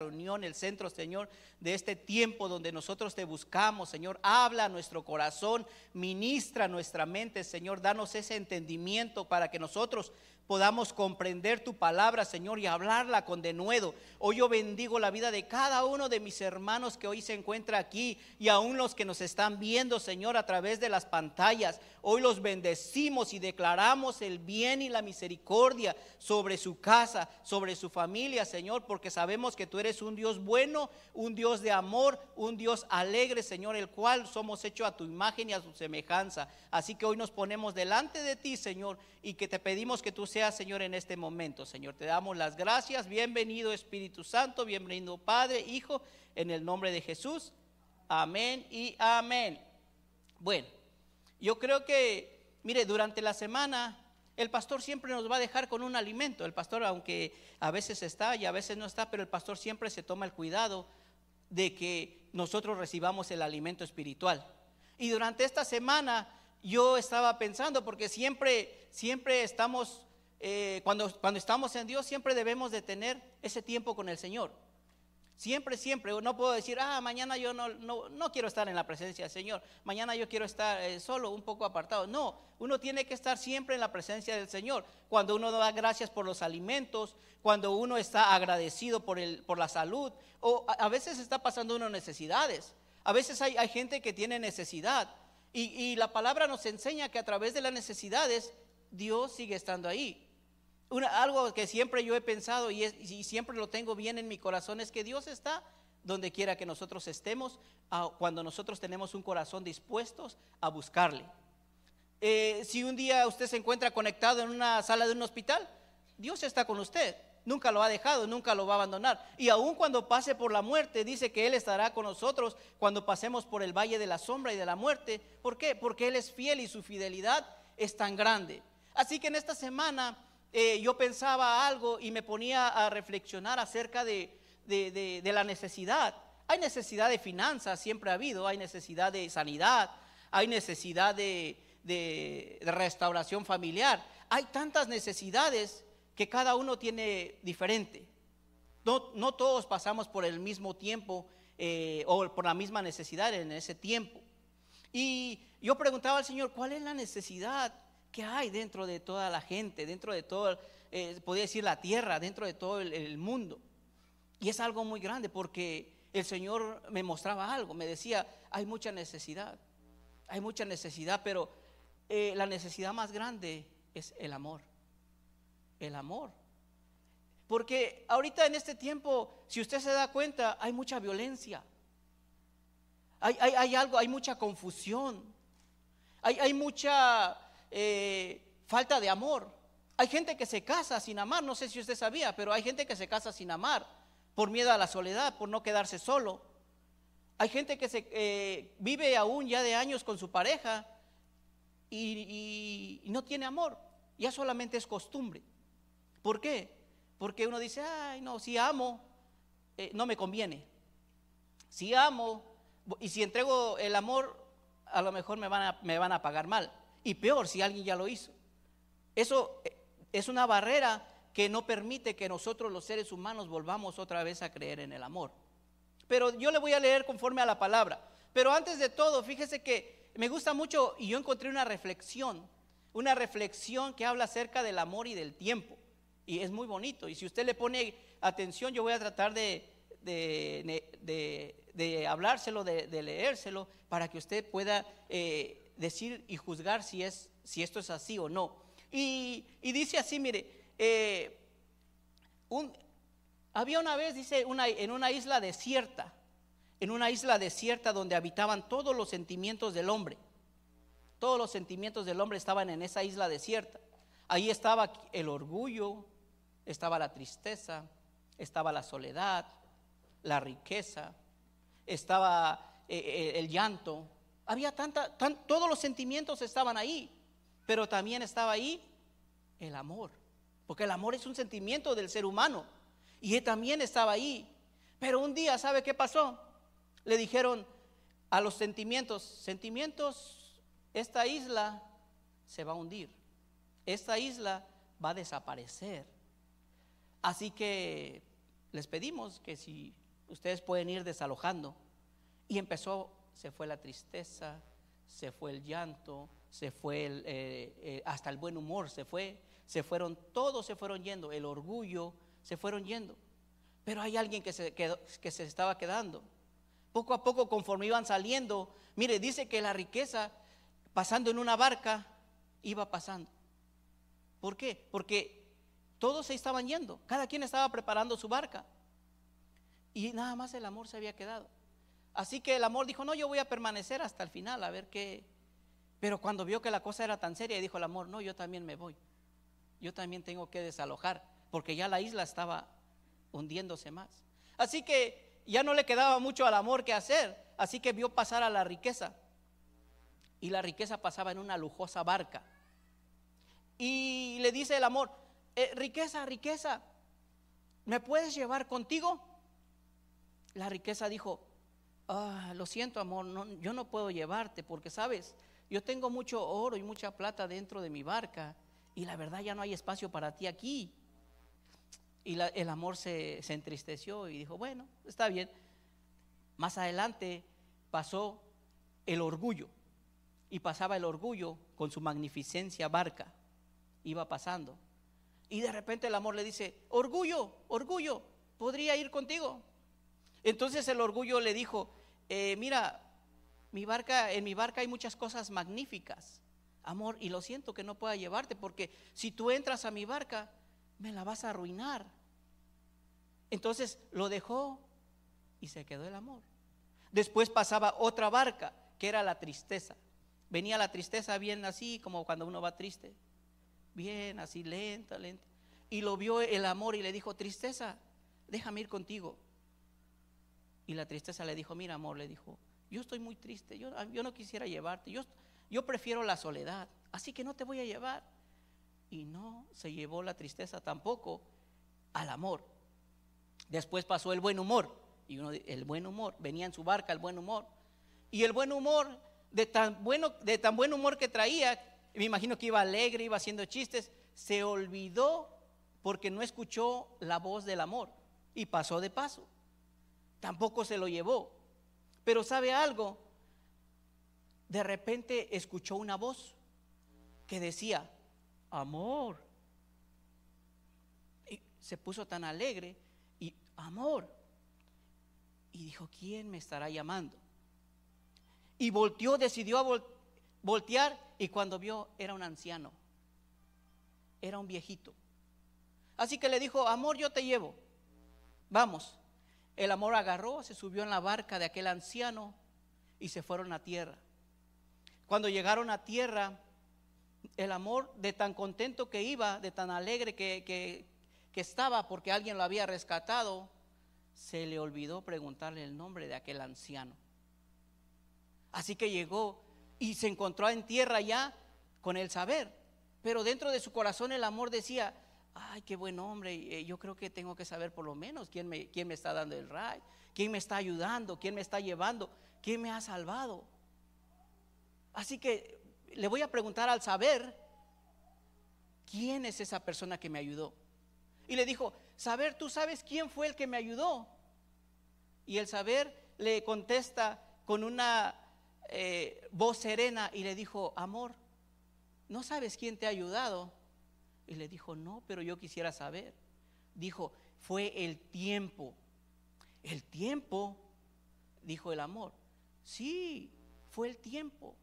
reunión, el centro, Señor, de este tiempo donde nosotros te buscamos, Señor. Habla a nuestro corazón, ministra nuestra mente, Señor. Danos ese entendimiento para que nosotros podamos comprender tu palabra, Señor, y hablarla con denuedo. Hoy yo bendigo la vida de cada uno de mis hermanos que hoy se encuentra aquí y aún los que nos están viendo, Señor, a través de las pantallas. Hoy los bendecimos y declaramos el bien y la misericordia sobre su casa, sobre su familia, Señor, porque sabemos que tú eres un Dios bueno, un Dios de amor, un Dios alegre, Señor, el cual somos hechos a tu imagen y a su semejanza. Así que hoy nos ponemos delante de ti, Señor, y que te pedimos que tú seas, Señor, en este momento, Señor. Te damos las gracias. Bienvenido Espíritu Santo, bienvenido Padre, Hijo, en el nombre de Jesús. Amén y amén. Bueno, yo creo que, mire, durante la semana el pastor siempre nos va a dejar con un alimento. El pastor, aunque a veces está y a veces no está, pero el pastor siempre se toma el cuidado de que nosotros recibamos el alimento espiritual. Y durante esta semana yo estaba pensando, porque siempre, siempre estamos, eh, cuando, cuando estamos en Dios, siempre debemos de tener ese tiempo con el Señor. Siempre, siempre. No puedo decir, ah, mañana yo no, no, quiero estar en la presencia del Señor. Mañana yo quiero estar eh, solo, un poco apartado. No, uno tiene que estar siempre en la presencia del Señor. Cuando uno da gracias por los alimentos, cuando uno está agradecido por, el, por la salud, o a, veces está pasando uno necesidades. A veces hay, hay gente que tiene necesidad. Y, la palabra nos enseña que a través de las necesidades Dios sigue estando ahí. Algo que siempre yo he pensado y, siempre lo tengo bien en mi corazón es que Dios está donde quiera que nosotros estemos, cuando nosotros tenemos un corazón dispuestos a buscarle. Eh, si un día usted se encuentra conectado en una sala de un hospital, Dios está con usted nunca lo ha dejado, nunca lo va a abandonar. Y aun cuando pase por la muerte, dice que Él estará con nosotros cuando pasemos por el valle de la sombra y de la muerte. ¿Por qué? Porque Él es fiel y su fidelidad es tan grande. Así que en esta semana eh, yo pensaba algo y me ponía a reflexionar acerca de, la necesidad. Hay necesidad de finanzas, siempre ha habido, hay necesidad de sanidad, hay necesidad de, de restauración familiar. Hay tantas necesidades que cada uno tiene diferente. No, no todos pasamos por el mismo tiempo eh, o por la misma necesidad en ese tiempo. Y yo preguntaba al Señor, ¿cuál es la necesidad que hay dentro de toda la gente, dentro de todo, eh, podría decir la tierra, dentro de todo el, mundo? Y es algo muy grande porque el Señor me mostraba algo, me decía, hay mucha necesidad, hay mucha necesidad, pero eh, la necesidad más grande es el amor el amor. Porque ahorita en este tiempo, si usted se da cuenta, hay mucha violencia. Hay, algo, hay mucha confusión. Hay, mucha eh, falta de amor. Hay gente que se casa sin amar, no sé si usted sabía, pero hay gente que se casa sin amar por miedo a la soledad, por no quedarse solo. Hay gente que se eh, vive aún ya de años con su pareja y, no tiene amor, ya solamente es costumbre. ¿Por qué? Porque uno dice, ay, no, si amo, eh, no me conviene. Si amo, y si entrego el amor, a lo mejor me van a, me van a pagar mal. Y peor, si alguien ya lo hizo. Eso eh, es una barrera que no permite que nosotros los seres humanos volvamos otra vez a creer en el amor. Pero yo le voy a leer conforme a la palabra. Pero antes de todo, fíjese que me gusta mucho y yo encontré una reflexión, una reflexión que habla acerca del amor y del tiempo y es muy bonito. Y si usted le pone atención, yo voy a tratar de, de, hablárselo, de, leérselo, para que usted pueda eh, decir y juzgar si, es, si esto es así o no. Y, dice así, mire, eh, había una vez, dice, una, en una isla desierta, en una isla desierta donde habitaban todos los sentimientos del hombre. Todos los sentimientos del hombre estaban en esa isla desierta. Ahí estaba el orgullo, estaba la tristeza, estaba la soledad, la riqueza, estaba eh, eh, el llanto. Había tanta, todos los sentimientos estaban ahí, pero también estaba ahí el amor, porque el amor es un sentimiento del ser humano y él también estaba ahí. Pero un día, ¿sabe qué pasó? Le dijeron a los sentimientos, sentimientos, esta isla se va a hundir, esta isla va a desaparecer. Así que les pedimos que si ustedes pueden ir desalojando. Y empezó, se fue la tristeza, se fue el llanto, se fue el, eh, eh, hasta el buen humor, se fue, se fueron, todos se fueron yendo, el orgullo, se fueron yendo. Pero hay alguien que se, quedó, que se estaba quedando. Poco a poco, conforme iban saliendo, mire, dice que la riqueza, pasando en una barca, iba pasando. ¿Por qué? Porque todos se estaban yendo, cada quien estaba preparando su barca. Y nada más el amor se había quedado. Así que el amor dijo, no, yo voy a permanecer hasta el final, a ver qué. Pero cuando vio que la cosa era tan seria, dijo el amor, no, yo también me voy. Yo también tengo que desalojar, porque ya la isla estaba hundiéndose más. Así que ya no le quedaba mucho al amor que hacer, así que vio pasar a la riqueza. Y la riqueza pasaba en una lujosa barca. Y le dice el amor, eh, riqueza, riqueza, ¿me puedes llevar contigo? La riqueza dijo, ah, lo siento amor, yo no puedo llevarte porque sabes, yo tengo mucho oro y mucha plata dentro de mi barca y la verdad ya no hay espacio para ti aquí. Y el amor se entristeció y dijo, bueno, está bien. Más adelante pasó el orgullo y pasaba el orgullo con su magnificencia barca. Iba pasando. Y de repente el amor le dice, orgullo, orgullo, podría ir contigo. Entonces el orgullo le dijo, eh, mira, mi barca, en mi barca hay muchas cosas magníficas, amor, y lo siento que no pueda llevarte, porque si tú entras a mi barca, me la vas a arruinar. Entonces lo dejó y se quedó el amor. Después pasaba otra barca, que era la tristeza. Venía la tristeza bien así, como cuando uno va triste, bien así, lenta, lenta. Y lo vio el amor y le dijo, tristeza, déjame ir contigo. Y la tristeza le dijo, mira amor, le dijo, yo estoy muy triste, yo, yo no quisiera llevarte, yo, yo prefiero la soledad, así que no te voy a llevar. Y no se llevó la tristeza tampoco al amor. Después pasó el buen humor, y uno, el buen humor, venía en su barca el buen humor. Y el buen humor, de tan, bueno, de tan buen humor que traía, me imagino que iba alegre, iba haciendo chistes, se olvidó porque no escuchó la voz del amor y pasó de paso tampoco se lo llevó. Pero ¿sabe algo? De repente escuchó una voz que decía, amor. Y se puso tan alegre y amor. Y dijo, ¿quién me estará llamando? Y volteó, decidió a voltear y cuando vio era un anciano, era un viejito. Así que le dijo, amor, yo te llevo, vamos. El amor agarró, se subió en la barca de aquel anciano y se fueron a tierra. Cuando llegaron a tierra, el amor de tan contento que iba, de tan alegre que, que, estaba porque alguien lo había rescatado, se le olvidó preguntarle el nombre de aquel anciano. Así que llegó y se encontró en tierra ya con el saber. Pero dentro de su corazón el amor decía, ay, qué buen hombre, eh, yo creo que tengo que saber por lo menos quién me, quién me está dando el ride, quién me está ayudando, quién me está llevando, quién me ha salvado. Así que le voy a preguntar al saber, ¿quién es esa persona que me ayudó? Y le dijo, saber, ¿tú sabes quién fue el que me ayudó? Y el saber le contesta con una eh, voz serena y le dijo, amor, ¿no sabes quién te ha ayudado? Y le dijo, no, pero yo quisiera saber. Dijo, fue el tiempo. El tiempo, dijo el amor. Sí, fue el tiempo.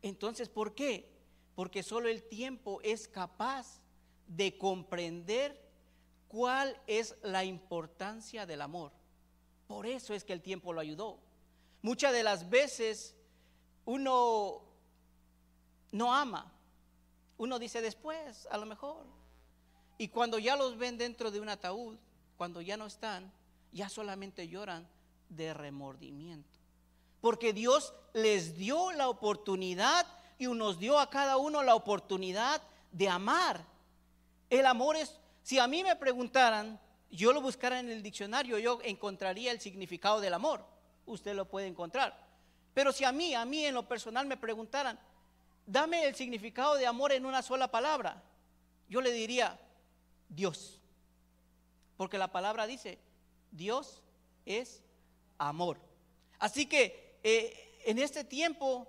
Entonces, ¿por qué? Porque solo el tiempo es capaz de comprender cuál es la importancia del amor. Por eso es que el tiempo lo ayudó. Muchas de las veces uno no ama uno dice después, a lo mejor. Y cuando ya los ven dentro de un ataúd, cuando ya no están, ya solamente lloran de remordimiento. Porque Dios les dio la oportunidad y nos dio a cada uno la oportunidad de amar. El amor es, si a mí me preguntaran, yo lo buscara en el diccionario, yo encontraría el significado del amor. Usted lo puede encontrar. Pero si a mí, a mí en lo personal me preguntaran, dame el significado de amor en una sola palabra. Yo le diría, Dios. Porque la palabra dice, Dios es amor. Así que eh, en este tiempo,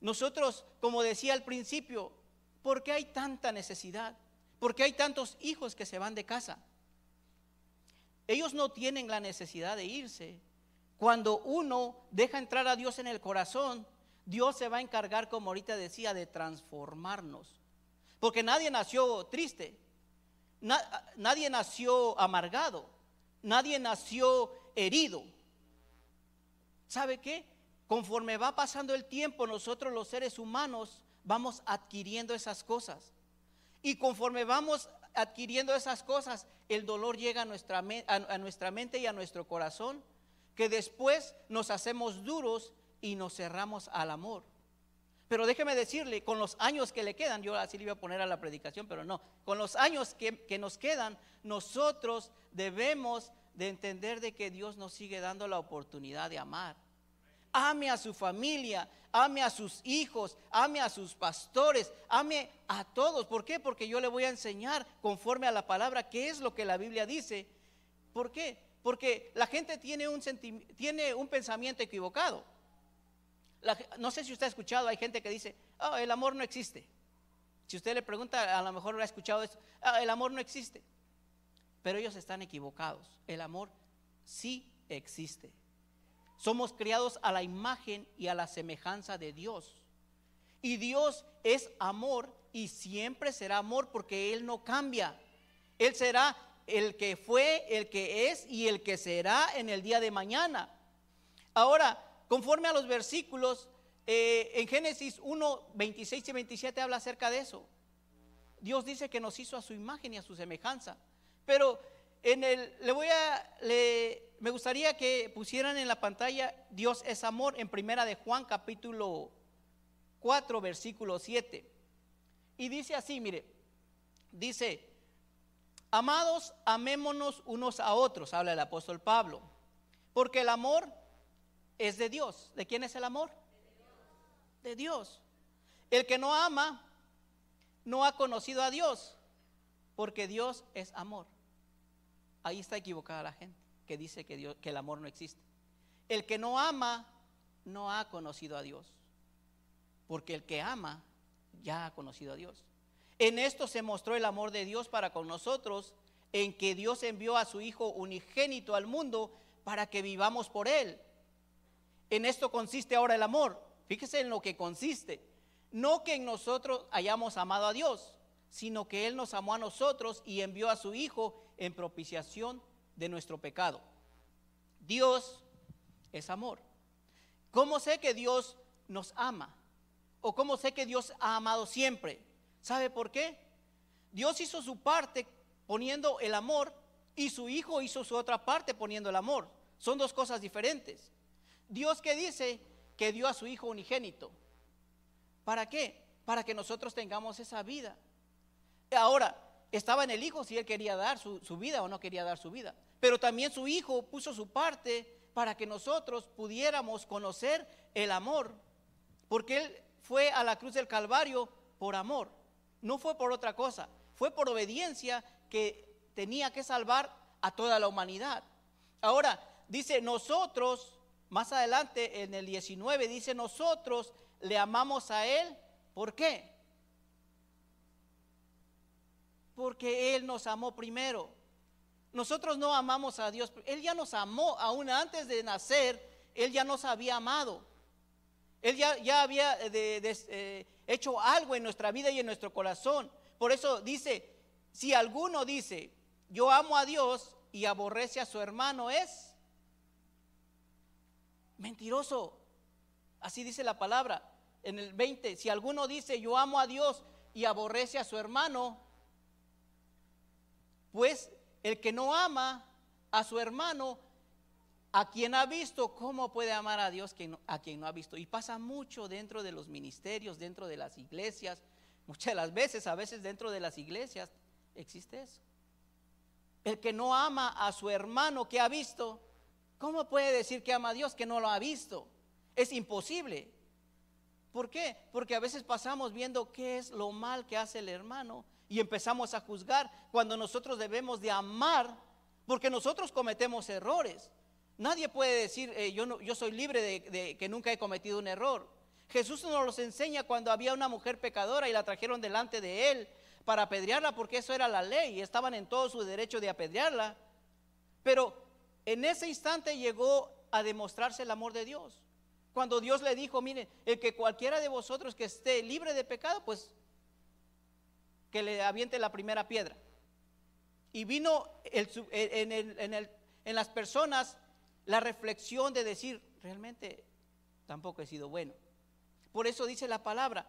nosotros, como decía al principio, ¿por qué hay tanta necesidad? ¿Por qué hay tantos hijos que se van de casa? Ellos no tienen la necesidad de irse. Cuando uno deja entrar a Dios en el corazón, Dios se va a encargar, como ahorita decía, de transformarnos. Porque nadie nació triste, nadie nació amargado, nadie nació herido. ¿Sabe qué? Conforme va pasando el tiempo, nosotros los seres humanos vamos adquiriendo esas cosas. Y conforme vamos adquiriendo esas cosas, el dolor llega a nuestra, a nuestra mente y a nuestro corazón, que después nos hacemos duros y nos cerramos al amor. Pero déjeme decirle, con los años que le quedan, yo así le iba a poner a la predicación, pero no, con los años que, que nos quedan, nosotros debemos de entender de que Dios nos sigue dando la oportunidad de amar. Ame a su familia, ame a sus hijos, ame a sus pastores, ame a todos. ¿Por qué? Porque yo le voy a enseñar conforme a la palabra qué es lo que la Biblia dice. ¿Por qué? Porque la gente tiene un, tiene un pensamiento equivocado. No sé si usted ha escuchado, hay gente que dice, oh, el amor no existe. Si usted le pregunta, a lo mejor lo ha escuchado esto, ah, el amor no existe. Pero ellos están equivocados. El amor sí existe. Somos criados a la imagen y a la semejanza de Dios. Y Dios es amor y siempre será amor porque Él no cambia. Él será el que fue, el que es y el que será en el día de mañana. Ahora, conforme a los versículos, eh, en Génesis 1, 26 y 27 habla acerca de eso. Dios dice que nos hizo a su imagen y a su semejanza. Pero en el, le voy a, le, me gustaría que pusieran en la pantalla Dios es amor en primera de Juan capítulo 4 versículo 7. Y dice así, mire, dice, amados, amémonos unos a otros, habla el apóstol Pablo, porque el amor es de Dios. ¿De quién es el amor? De Dios. El que no ama no ha conocido a Dios, porque Dios es amor. Ahí está equivocada la gente que dice que, Dios, que el amor no existe. El que no ama no ha conocido a Dios, porque el que ama ya ha conocido a Dios. En esto se mostró el amor de Dios para con nosotros, en que Dios envió a su Hijo unigénito al mundo para que vivamos por Él. En esto consiste ahora el amor. Fíjese en lo que consiste. No que en nosotros hayamos amado a Dios, sino que Él nos amó a nosotros y envió a su Hijo en propiciación de nuestro pecado. Dios es amor. ¿Cómo sé que Dios nos ama? ¿O cómo sé que Dios ha amado siempre? ¿Sabe por qué? Dios hizo su parte poniendo el amor y su Hijo hizo su otra parte poniendo el amor. Son dos cosas diferentes. Dios que dice que dio a su Hijo unigénito. ¿Para qué? Para que nosotros tengamos esa vida. Ahora, estaba en el hijo si él quería dar su, vida o no quería dar su vida. Pero también su hijo puso su parte para que nosotros pudiéramos conocer el amor. Porque él fue a la cruz del Calvario por amor. No fue por otra cosa. Fue por obediencia que tenía que salvar a toda la humanidad. Ahora, dice nosotros, más adelante en el 19, dice nosotros le amamos a él. ¿Por qué? Porque Él nos amó primero. Nosotros no amamos a Dios. Él ya nos amó, aún antes de nacer, Él ya nos había amado. Él ya, ya había eh, eh, hecho algo en nuestra vida y en nuestro corazón. Por eso dice, si alguno dice, yo amo a Dios y aborrece a su hermano, es mentiroso. Así dice la palabra. En el 20, si alguno dice, yo amo a Dios y aborrece a su hermano, pues el que no ama a su hermano, a quien ha visto, ¿cómo puede amar a Dios a quien no ha visto? Y pasa mucho dentro de los ministerios, dentro de las iglesias. Muchas de las veces, a veces dentro de las iglesias, existe eso. El que no ama a su hermano que ha visto, ¿cómo puede decir que ama a Dios que no lo ha visto? Es imposible. ¿Por qué? Porque a veces pasamos viendo qué es lo mal que hace el hermano y empezamos a juzgar cuando nosotros debemos de amar porque nosotros cometemos errores. Nadie puede decir, eh, yo, no, soy libre de, de que nunca he cometido un error. Jesús nos los enseña cuando había una mujer pecadora y la trajeron delante de él para apedrearla, porque eso era la ley, y estaban en todo su derecho de apedrearla. Pero en ese instante llegó a demostrarse el amor de Dios. Cuando Dios le dijo, mire, el que cualquiera de vosotros que esté libre de pecado, pues que le aviente la primera piedra. Y vino en, en las personas la reflexión de decir, realmente tampoco he sido bueno. Por eso dice la palabra.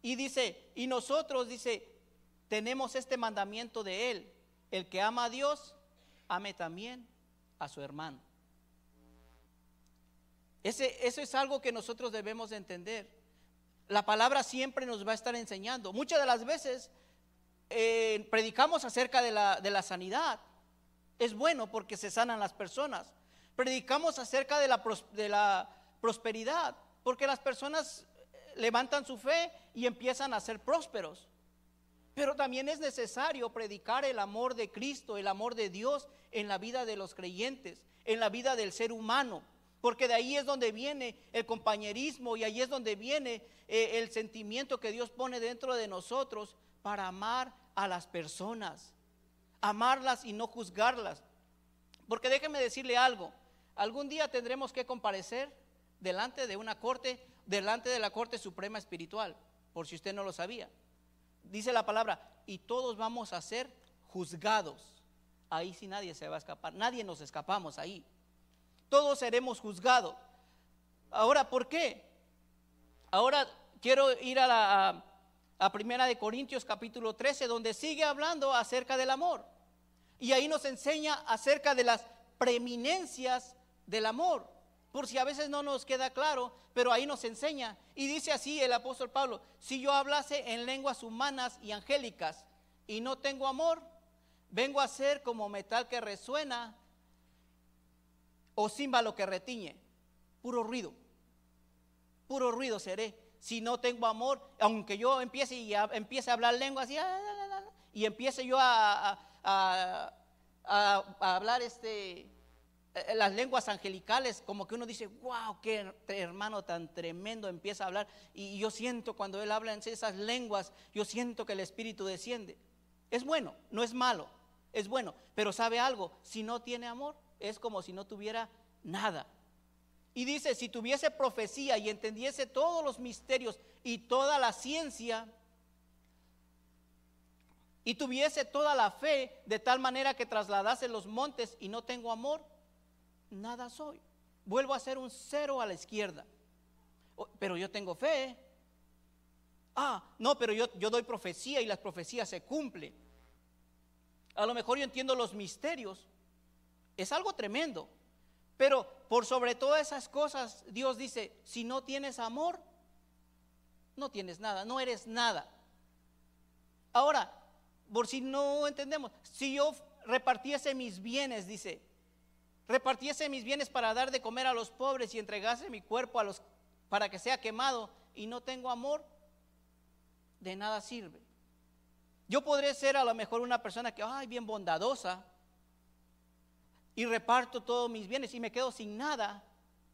Y dice, y nosotros, dice, tenemos este mandamiento de Él. El que ama a Dios, ame también a su hermano. Ese, eso es algo que nosotros debemos entender. La palabra siempre nos va a estar enseñando. Muchas de las veces eh, predicamos acerca de la, de la sanidad. Es bueno porque se sanan las personas. Predicamos acerca de la, de la prosperidad porque las personas levantan su fe y empiezan a ser prósperos. Pero también es necesario predicar el amor de Cristo, el amor de Dios en la vida de los creyentes, en la vida del ser humano. Porque de ahí es donde viene el compañerismo y ahí es donde viene eh, el sentimiento que Dios pone dentro de nosotros para amar a las personas. Amarlas y no juzgarlas. Porque déjeme decirle algo. Algún día tendremos que comparecer delante de una corte, delante de la Corte Suprema Espiritual, por si usted no lo sabía. Dice la palabra, y todos vamos a ser juzgados. Ahí sí nadie se va a escapar, nadie nos escapamos ahí. Todos seremos juzgados. Ahora, ¿por qué? Ahora quiero ir a la Primera de Corintios capítulo 13, donde sigue hablando acerca del amor. Y ahí nos enseña acerca de las preeminencias del amor por si a veces no nos queda claro, pero ahí nos enseña. Y dice así el apóstol Pablo, si yo hablase en lenguas humanas y angélicas y no tengo amor, vengo a ser como metal que resuena o címbalo que retiñe, puro ruido, puro ruido seré. Si no tengo amor, aunque yo empiece y empiece a hablar lenguas y, y empiece yo a, a hablar este las lenguas angelicales, como que uno dice, wow, qué hermano tan tremendo empieza a hablar. Y yo siento cuando él habla en esas lenguas, yo siento que el Espíritu desciende. Es bueno, no es malo, es bueno. Pero sabe algo, si no tiene amor, es como si no tuviera nada. Y dice, si tuviese profecía y entendiese todos los misterios y toda la ciencia, y tuviese toda la fe de tal manera que trasladase los montes y no tengo amor, nada soy. Vuelvo a ser un cero a la izquierda. Oh, pero yo tengo fe. Ah, no, pero yo, yo doy profecía y las profecías se cumplen. A lo mejor yo entiendo los misterios. Es algo tremendo. Pero por sobre todas esas cosas, Dios dice, si no tienes amor, no tienes nada, no eres nada. Ahora, por si no entendemos, si yo repartiese mis bienes, dice, repartiese mis bienes para dar de comer a los pobres y entregase mi cuerpo a los para que sea quemado y no tengo amor, de nada sirve. Yo podré ser a lo mejor una persona que, ay, bien bondadosa, y reparto todos mis bienes y me quedo sin nada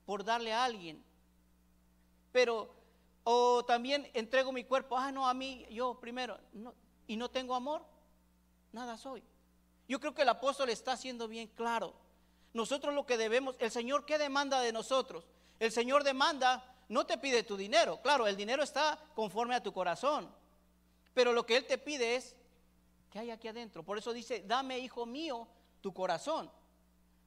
por darle a alguien. Pero, o también entrego mi cuerpo, ah, no, a mí, yo primero, y no tengo amor, nada soy. Yo creo que el apóstol está haciendo bien claro nosotros lo que debemos, el Señor, ¿qué demanda de nosotros? El Señor demanda, no te pide tu dinero, claro, el dinero está conforme a tu corazón, pero lo que Él te pide es, ¿qué hay aquí adentro? Por eso dice, dame, hijo mío, tu corazón.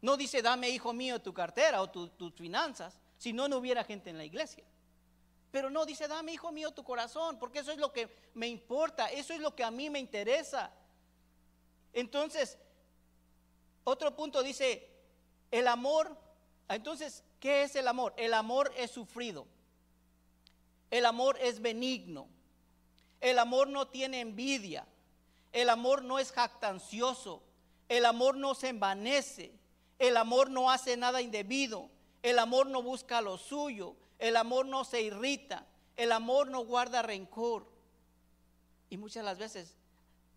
No dice, dame, hijo mío, tu cartera o tus finanzas, si no, no hubiera gente en la iglesia. Pero no dice, dame, hijo mío, tu corazón, porque eso es lo que me importa, eso es lo que a mí me interesa. Entonces, otro punto dice, el amor, entonces, ¿qué es el amor? El amor es sufrido. El amor es benigno. El amor no tiene envidia. El amor no es jactancioso. El amor no se envanece. El amor no hace nada indebido. El amor no busca lo suyo. El amor no se irrita. El amor no guarda rencor. Y muchas las veces,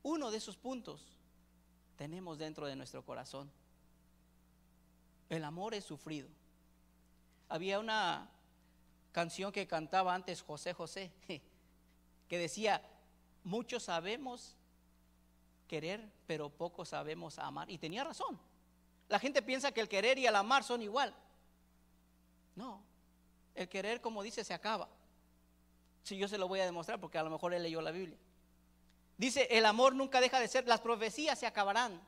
uno de esos puntos tenemos dentro de nuestro corazón. El amor es sufrido. Había una canción que cantaba antes José José, que decía, muchos sabemos querer, pero poco sabemos amar. Y tenía razón. La gente piensa que el querer y el amar son igual. No, el querer, como dice, se acaba. Si yo se lo voy a demostrar, porque a lo mejor él leyó la Biblia. Dice, el amor nunca deja de ser, las profecías se acabarán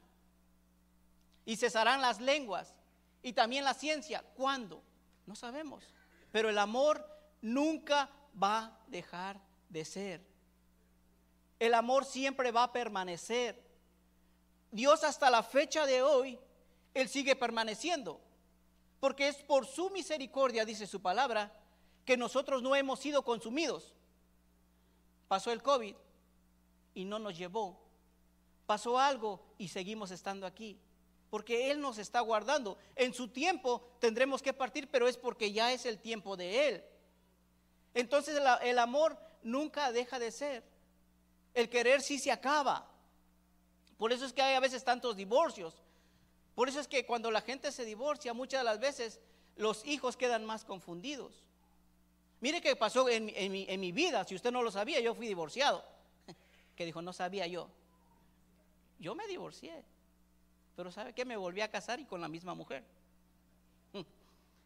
y cesarán las lenguas y también la ciencia. ¿Cuándo? No sabemos. Pero el amor nunca va a dejar de ser. El amor siempre va a permanecer. Dios hasta la fecha de hoy, Él sigue permaneciendo. Porque es por su misericordia, dice su palabra, que nosotros no hemos sido consumidos. Pasó el COVID y no nos llevó. Pasó algo y seguimos estando aquí. Porque Él nos está guardando. En su tiempo tendremos que partir, pero es porque ya es el tiempo de Él. Entonces el, amor nunca deja de ser. El querer sí se acaba. Por eso es que hay a veces tantos divorcios. Por eso es que cuando la gente se divorcia, muchas de las veces los hijos quedan más confundidos. Mire qué pasó en, mi, vida, si usted no lo sabía, yo fui divorciado. Que dijo, no sabía yo. Yo me divorcié, pero ¿sabe qué? Me volví a casar y con la misma mujer.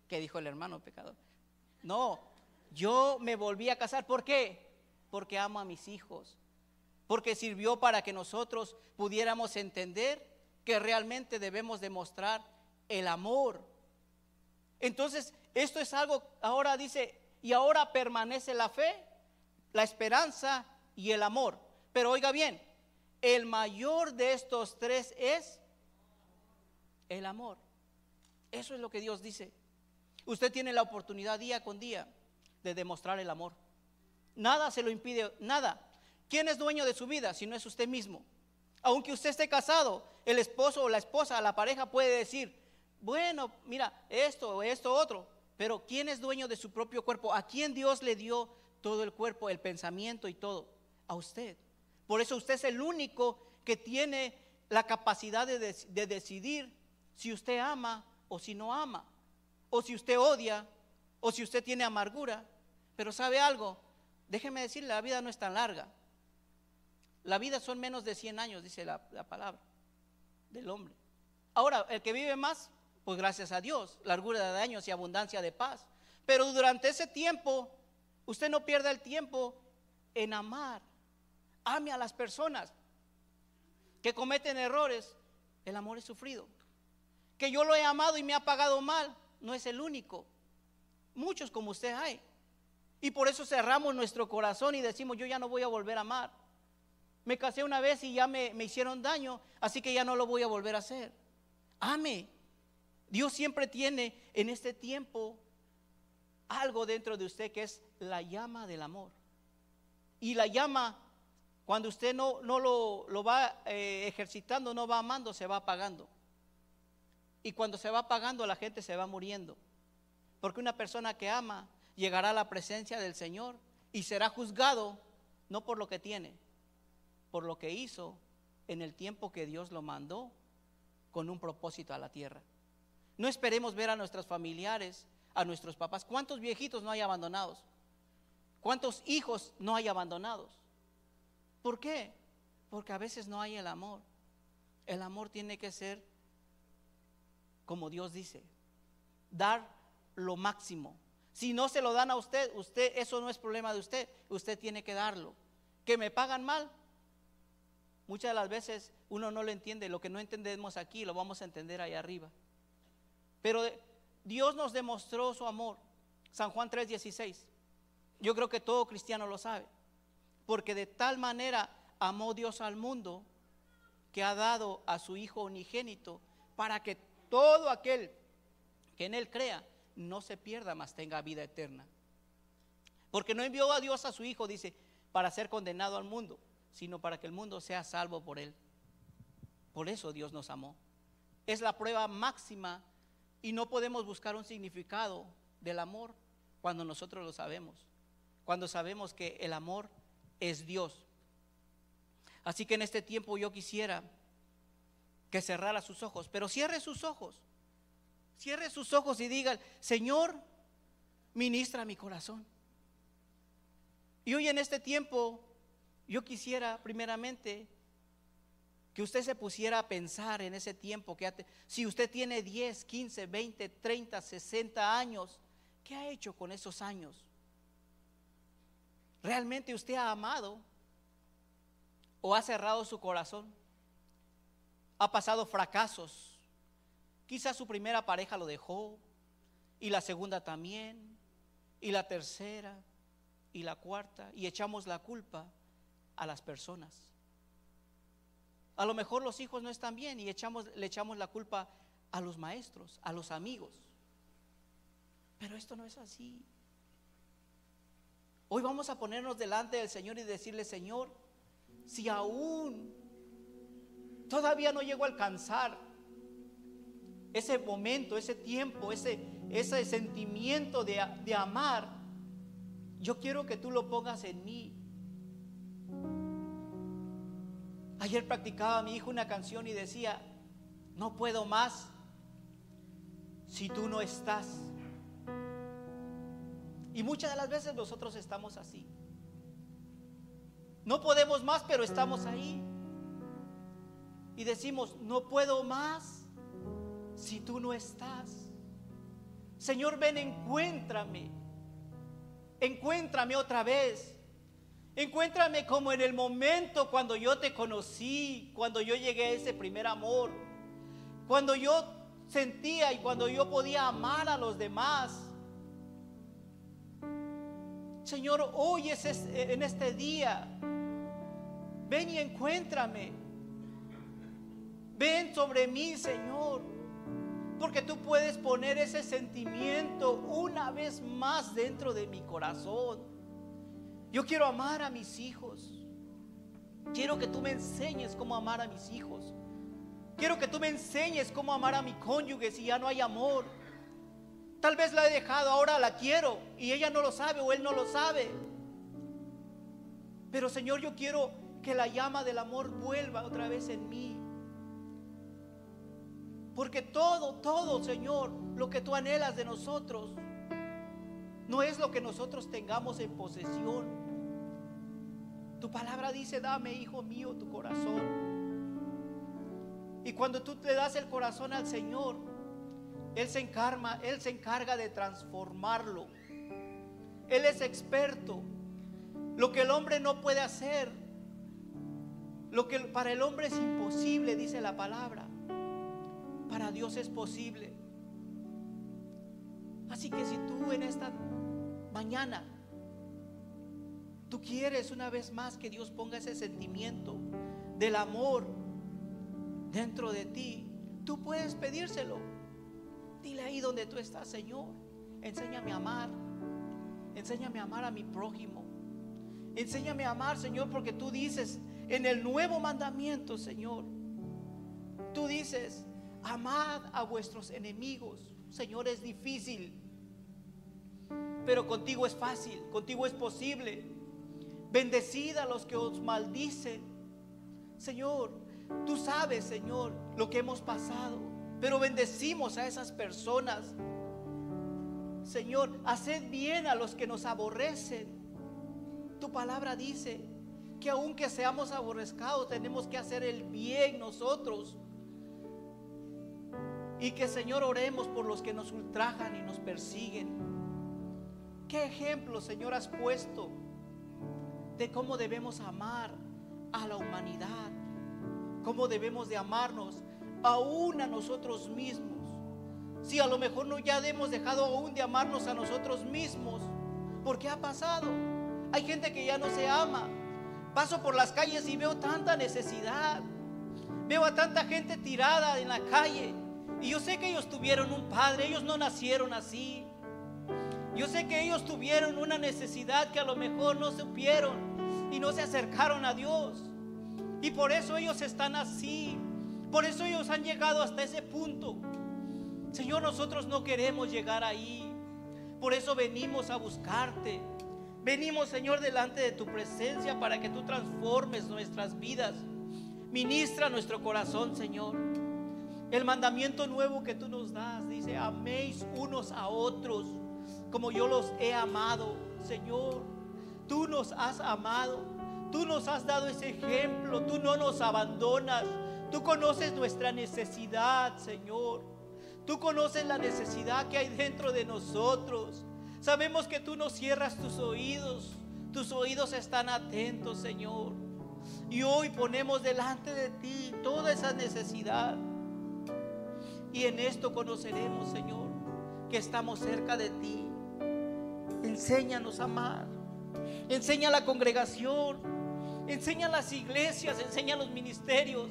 ¿Qué dijo el hermano pecador? No, yo me volví a casar. ¿Por qué? Porque amo a mis hijos. Porque sirvió para que nosotros pudiéramos entender que realmente debemos demostrar el amor. Entonces, esto es algo, ahora dice, y ahora permanece la fe, la esperanza y el amor. Pero oiga bien, el mayor de estos tres es el amor. Eso es lo que Dios dice. Usted tiene la oportunidad día con día de demostrar el amor. Nada se lo impide, nada. ¿Quién es dueño de su vida si no es usted mismo? Aunque usted esté casado, el esposo o la esposa, la pareja puede decir, bueno, mira, esto, esto, otro. Pero ¿quién es dueño de su propio cuerpo? ¿A quién Dios le dio todo el cuerpo, el pensamiento y todo? A usted. Por eso usted es el único que tiene la capacidad de decidir si usted ama o si no ama, o si usted odia, o si usted tiene amargura. Pero ¿sabe algo? Déjeme decirle, la vida no es tan larga. La vida son menos de 100 años, dice la, la palabra del hombre. Ahora, el que vive más, pues gracias a Dios, largura de años y abundancia de paz. Pero durante ese tiempo, usted no pierda el tiempo en amar. Ame a las personas que cometen errores. El amor es sufrido. Que yo lo he amado y me ha pagado mal, no es el único. Muchos como usted hay. Y por eso cerramos nuestro corazón y decimos, yo ya no voy a volver a amar. Me casé una vez y ya me, me hicieron daño, así que ya no lo voy a volver a hacer. Ame. Dios siempre tiene en este tiempo algo dentro de usted que es la llama del amor. Y la llama, cuando usted no, no lo, lo, va eh, ejercitando, no va amando, se va apagando. Y cuando se va apagando, la gente se va muriendo. Porque una persona que ama llegará a la presencia del Señor y será juzgado no por lo que tiene, por lo que hizo en el tiempo que Dios lo mandó con un propósito a la tierra. No esperemos ver a nuestros familiares, a nuestros papás. ¿Cuántos viejitos no hay abandonados? ¿Cuántos hijos no hay abandonados? ¿Por qué? Porque a veces no hay el amor. El amor tiene que ser, como Dios dice, dar lo máximo. Si no se lo dan a usted, usted, eso no es problema de usted, usted tiene que darlo. Que me pagan mal. Muchas de las veces uno no lo entiende, lo que no entendemos aquí lo vamos a entender ahí arriba. Pero Dios nos demostró su amor. San Juan 3:16. Yo creo que todo cristiano lo sabe. Porque de tal manera amó Dios al mundo que ha dado a su Hijo unigénito para que todo aquel que en Él crea no se pierda, mas tenga vida eterna. Porque no envió a Dios a su Hijo, dice, para ser condenado al mundo, sino para que el mundo sea salvo por Él. Por eso Dios nos amó. Es la prueba máxima y no podemos buscar un significado del amor cuando nosotros lo sabemos, cuando sabemos que el amor es Dios. Así que en este tiempo yo quisiera que cerrara sus ojos, pero cierre sus ojos. Cierre sus ojos y diga, Señor, ministra mi corazón. Y hoy en este tiempo, yo quisiera primeramente que usted se pusiera a pensar en ese tiempo que si usted tiene 10, 15, 20, 30, 60 años, ¿qué ha hecho con esos años? ¿Realmente usted ha amado o ha cerrado su corazón? ¿Ha pasado fracasos? Quizás su primera pareja lo dejó y la segunda también y la tercera y la cuarta y echamos la culpa a las personas. A lo mejor los hijos no están bien y echamos, le echamos la culpa a los maestros, a los amigos. Pero esto no es así. Hoy vamos a ponernos delante del Señor y decirle, Señor, si aún todavía no llego a alcanzar ese momento, ese tiempo, ese, ese sentimiento de, de amar, yo quiero que tú lo pongas en mí. Ayer practicaba mi hijo una canción y decía, no puedo más si tú no estás. Y muchas de las veces nosotros estamos así. No podemos más, pero estamos ahí. Y decimos, no puedo más si tú no estás. Señor, ven, encuéntrame. Encuéntrame otra vez. Encuéntrame como en el momento cuando yo te conocí, cuando yo llegué a ese primer amor, cuando yo sentía y cuando yo podía amar a los demás. Señor, hoy es en este día. Ven y encuéntrame. Ven sobre mí, Señor. Porque tú puedes poner ese sentimiento una vez más dentro de mi corazón. Yo quiero amar a mis hijos. Quiero que tú me enseñes cómo amar a mis hijos. Quiero que tú me enseñes cómo amar a mi cónyuge si ya no hay amor. Tal vez la he dejado, ahora la quiero y ella no lo sabe o él no lo sabe. Pero Señor, yo quiero que la llama del amor vuelva otra vez en mí. Porque todo, todo, Señor, lo que tú anhelas de nosotros, no es lo que nosotros tengamos en posesión. Tu palabra dice, dame, hijo mío, tu corazón. Y cuando tú te das el corazón al Señor, él se encarga, Él se encarga de transformarlo. Él es experto. Lo que el hombre no puede hacer, lo que para el hombre es imposible, dice la palabra, para Dios es posible. Así que si tú en esta mañana, tú quieres una vez más que Dios ponga ese sentimiento del amor dentro de ti, tú puedes pedírselo. Dile ahí donde tú estás, Señor. Enséñame a amar. Enséñame a amar a mi prójimo. Enséñame a amar, Señor, porque tú dices en el nuevo mandamiento, Señor. Tú dices, amad a vuestros enemigos. Señor, es difícil. Pero contigo es fácil, contigo es posible. Bendecid a los que os maldicen. Señor, tú sabes, Señor, lo que hemos pasado. Pero bendecimos a esas personas. Señor, haced bien a los que nos aborrecen. Tu palabra dice que aunque seamos aborrezcados, tenemos que hacer el bien nosotros. Y que Señor oremos por los que nos ultrajan y nos persiguen. ¿Qué ejemplo, Señor, has puesto de cómo debemos amar a la humanidad? ¿Cómo debemos de amarnos aún a nosotros mismos. Si a lo mejor no ya hemos dejado aún de amarnos a nosotros mismos, ¿por qué ha pasado? Hay gente que ya no se ama. Paso por las calles y veo tanta necesidad. Veo a tanta gente tirada en la calle. Y yo sé que ellos tuvieron un padre, ellos no nacieron así. Yo sé que ellos tuvieron una necesidad que a lo mejor no supieron y no se acercaron a Dios. Y por eso ellos están así. Por eso ellos han llegado hasta ese punto. Señor, nosotros no queremos llegar ahí. Por eso venimos a buscarte. Venimos, Señor, delante de tu presencia para que tú transformes nuestras vidas. Ministra nuestro corazón, Señor. El mandamiento nuevo que tú nos das dice, améis unos a otros como yo los he amado, Señor. Tú nos has amado, tú nos has dado ese ejemplo, tú no nos abandonas, tú conoces nuestra necesidad, Señor. Tú conoces la necesidad que hay dentro de nosotros. Sabemos que tú no cierras tus oídos, tus oídos están atentos, Señor. Y hoy ponemos delante de ti toda esa necesidad. Y en esto conoceremos, Señor, que estamos cerca de ti. Enséñanos a amar. Enseña a la congregación. Enseña a las iglesias. Enseña a los ministerios.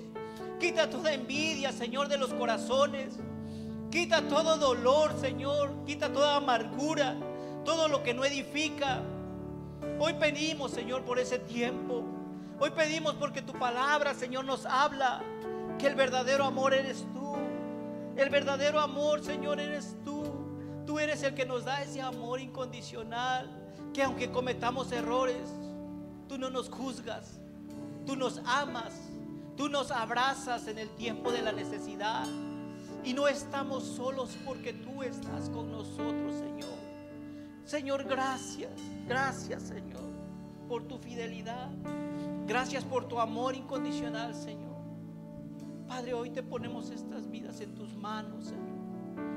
Quita toda envidia, Señor, de los corazones. Quita todo dolor, Señor. Quita toda amargura. Todo lo que no edifica. Hoy pedimos, Señor, por ese tiempo. Hoy pedimos porque tu palabra, Señor, nos habla que el verdadero amor eres tú. El verdadero amor, Señor, eres tú. Tú eres el que nos da ese amor incondicional. Que aunque cometamos errores, tú no nos juzgas. Tú nos amas. Tú nos abrazas en el tiempo de la necesidad. Y no estamos solos porque tú estás con nosotros, Señor. Señor, gracias. Gracias, Señor, por tu fidelidad. Gracias por tu amor incondicional, Señor. Padre, hoy te ponemos estas vidas en tus manos, Señor.